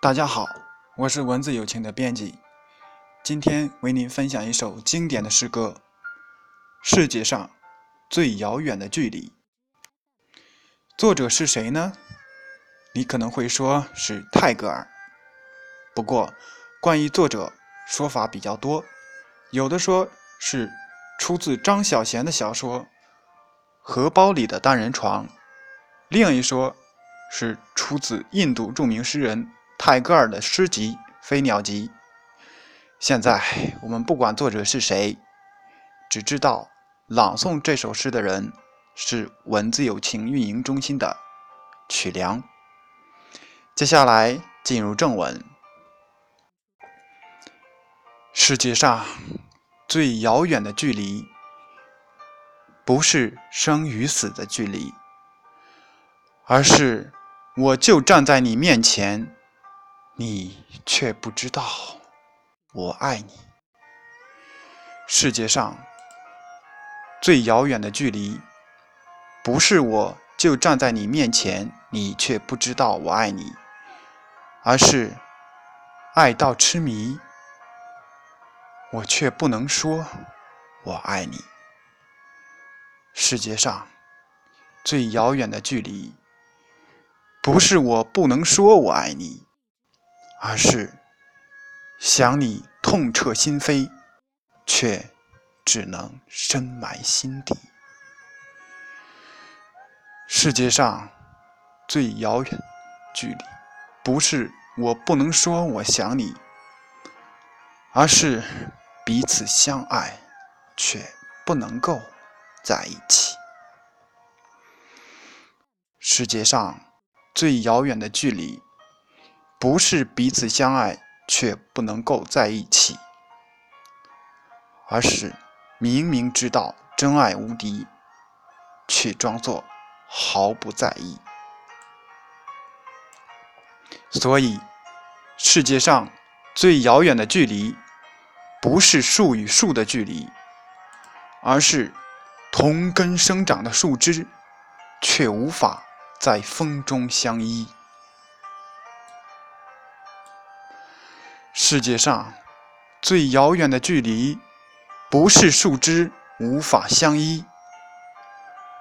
大家好，我是文字友情的编辑，今天为您分享一首经典的诗歌《世界上最遥远的距离》。作者是谁呢？你可能会说是泰戈尔。不过，关于作者说法比较多，有的说是出自张小娴的小说《荷包里的单人床》，另一说是出自印度著名诗人。泰戈尔的诗集《飞鸟集》。现在我们不管作者是谁，只知道朗诵这首诗的人是文字友情运营中心的曲梁。接下来进入正文。世界上最遥远的距离，不是生与死的距离，而是我就站在你面前。你却不知道我爱你。世界上最遥远的距离，不是我就站在你面前，你却不知道我爱你，而是爱到痴迷，我却不能说我爱你。世界上最遥远的距离，不是我不能说我爱你。而是想你痛彻心扉，却只能深埋心底。世界上最遥远距离，不是我不能说我想你，而是彼此相爱却不能够在一起。世界上最遥远的距离。不是彼此相爱却不能够在一起，而是明明知道真爱无敌，却装作毫不在意。所以，世界上最遥远的距离，不是树与树的距离，而是同根生长的树枝，却无法在风中相依。世界上最遥远的距离，不是树枝无法相依，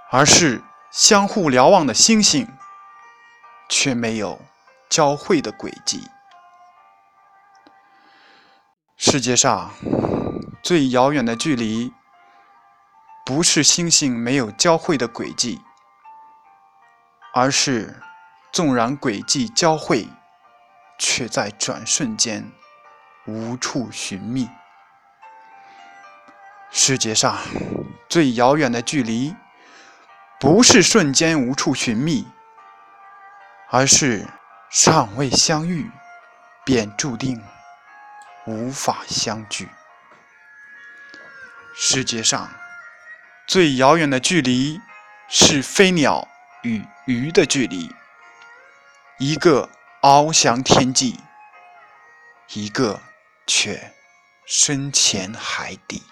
而是相互瞭望的星星，却没有交汇的轨迹。世界上最遥远的距离，不是星星没有交汇的轨迹，而是纵然轨迹交汇，却在转瞬间。无处寻觅。世界上最遥远的距离，不是瞬间无处寻觅，而是尚未相遇，便注定无法相聚。世界上最遥远的距离，是飞鸟与鱼的距离，一个翱翔天际，一个。却深潜海底。